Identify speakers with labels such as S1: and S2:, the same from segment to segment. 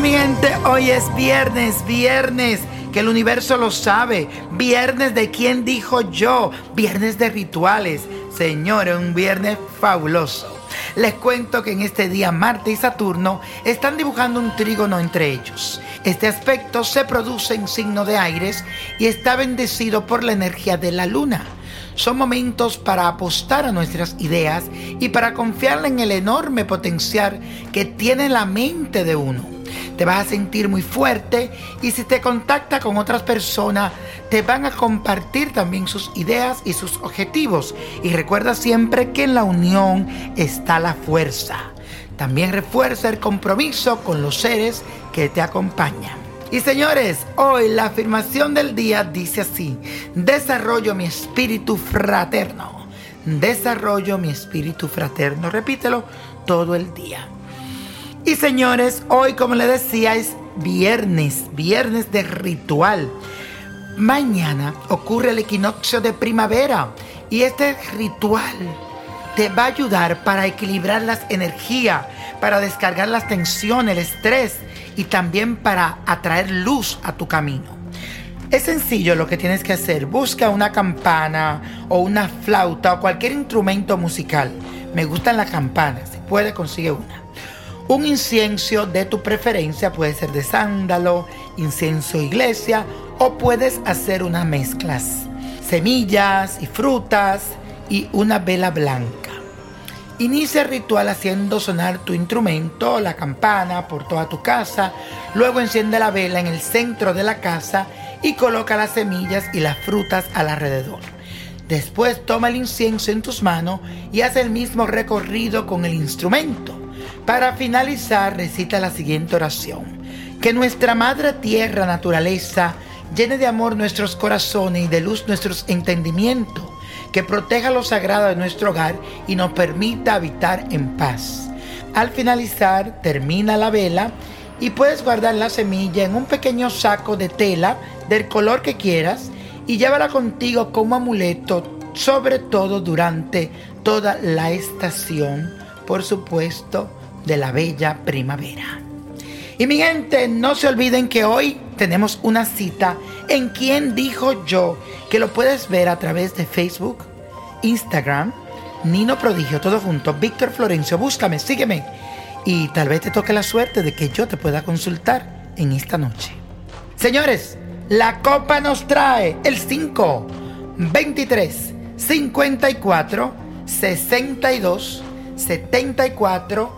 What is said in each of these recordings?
S1: Mi gente, hoy es viernes, viernes, que el universo lo sabe. Viernes de quién dijo yo, viernes de rituales. Señores, un viernes fabuloso. Les cuento que en este día Marte y Saturno están dibujando un trígono entre ellos. Este aspecto se produce en signo de aires y está bendecido por la energía de la luna. Son momentos para apostar a nuestras ideas y para confiar en el enorme potencial que tiene la mente de uno. Te vas a sentir muy fuerte y si te contacta con otras personas, te van a compartir también sus ideas y sus objetivos. Y recuerda siempre que en la unión está la fuerza. También refuerza el compromiso con los seres que te acompañan. Y señores, hoy la afirmación del día dice así, desarrollo mi espíritu fraterno, desarrollo mi espíritu fraterno, repítelo todo el día. Y señores, hoy como les decía es viernes, viernes de ritual. Mañana ocurre el equinoccio de primavera y este ritual te va a ayudar para equilibrar las energías, para descargar las tensiones, el estrés y también para atraer luz a tu camino. Es sencillo lo que tienes que hacer. Busca una campana o una flauta o cualquier instrumento musical. Me gustan las campanas. Si puede, consigue una. Un incienso de tu preferencia puede ser de sándalo, incienso iglesia o puedes hacer unas mezclas. Semillas y frutas y una vela blanca. Inicia el ritual haciendo sonar tu instrumento, la campana, por toda tu casa. Luego enciende la vela en el centro de la casa y coloca las semillas y las frutas alrededor. Después toma el incienso en tus manos y haz el mismo recorrido con el instrumento. Para finalizar, recita la siguiente oración. Que nuestra Madre Tierra, naturaleza, llene de amor nuestros corazones y de luz nuestros entendimientos que proteja lo sagrado de nuestro hogar y nos permita habitar en paz. Al finalizar, termina la vela y puedes guardar la semilla en un pequeño saco de tela del color que quieras y llévala contigo como amuleto, sobre todo durante toda la estación, por supuesto, de la bella primavera. Y mi gente, no se olviden que hoy tenemos una cita en Quien Dijo Yo, que lo puedes ver a través de Facebook, Instagram, Nino Prodigio, todo junto, Víctor Florencio, búscame, sígueme. Y tal vez te toque la suerte de que yo te pueda consultar en esta noche. Señores, la copa nos trae el 5, 23, 54, 62, 74,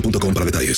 S2: boostmobile.com para detalles.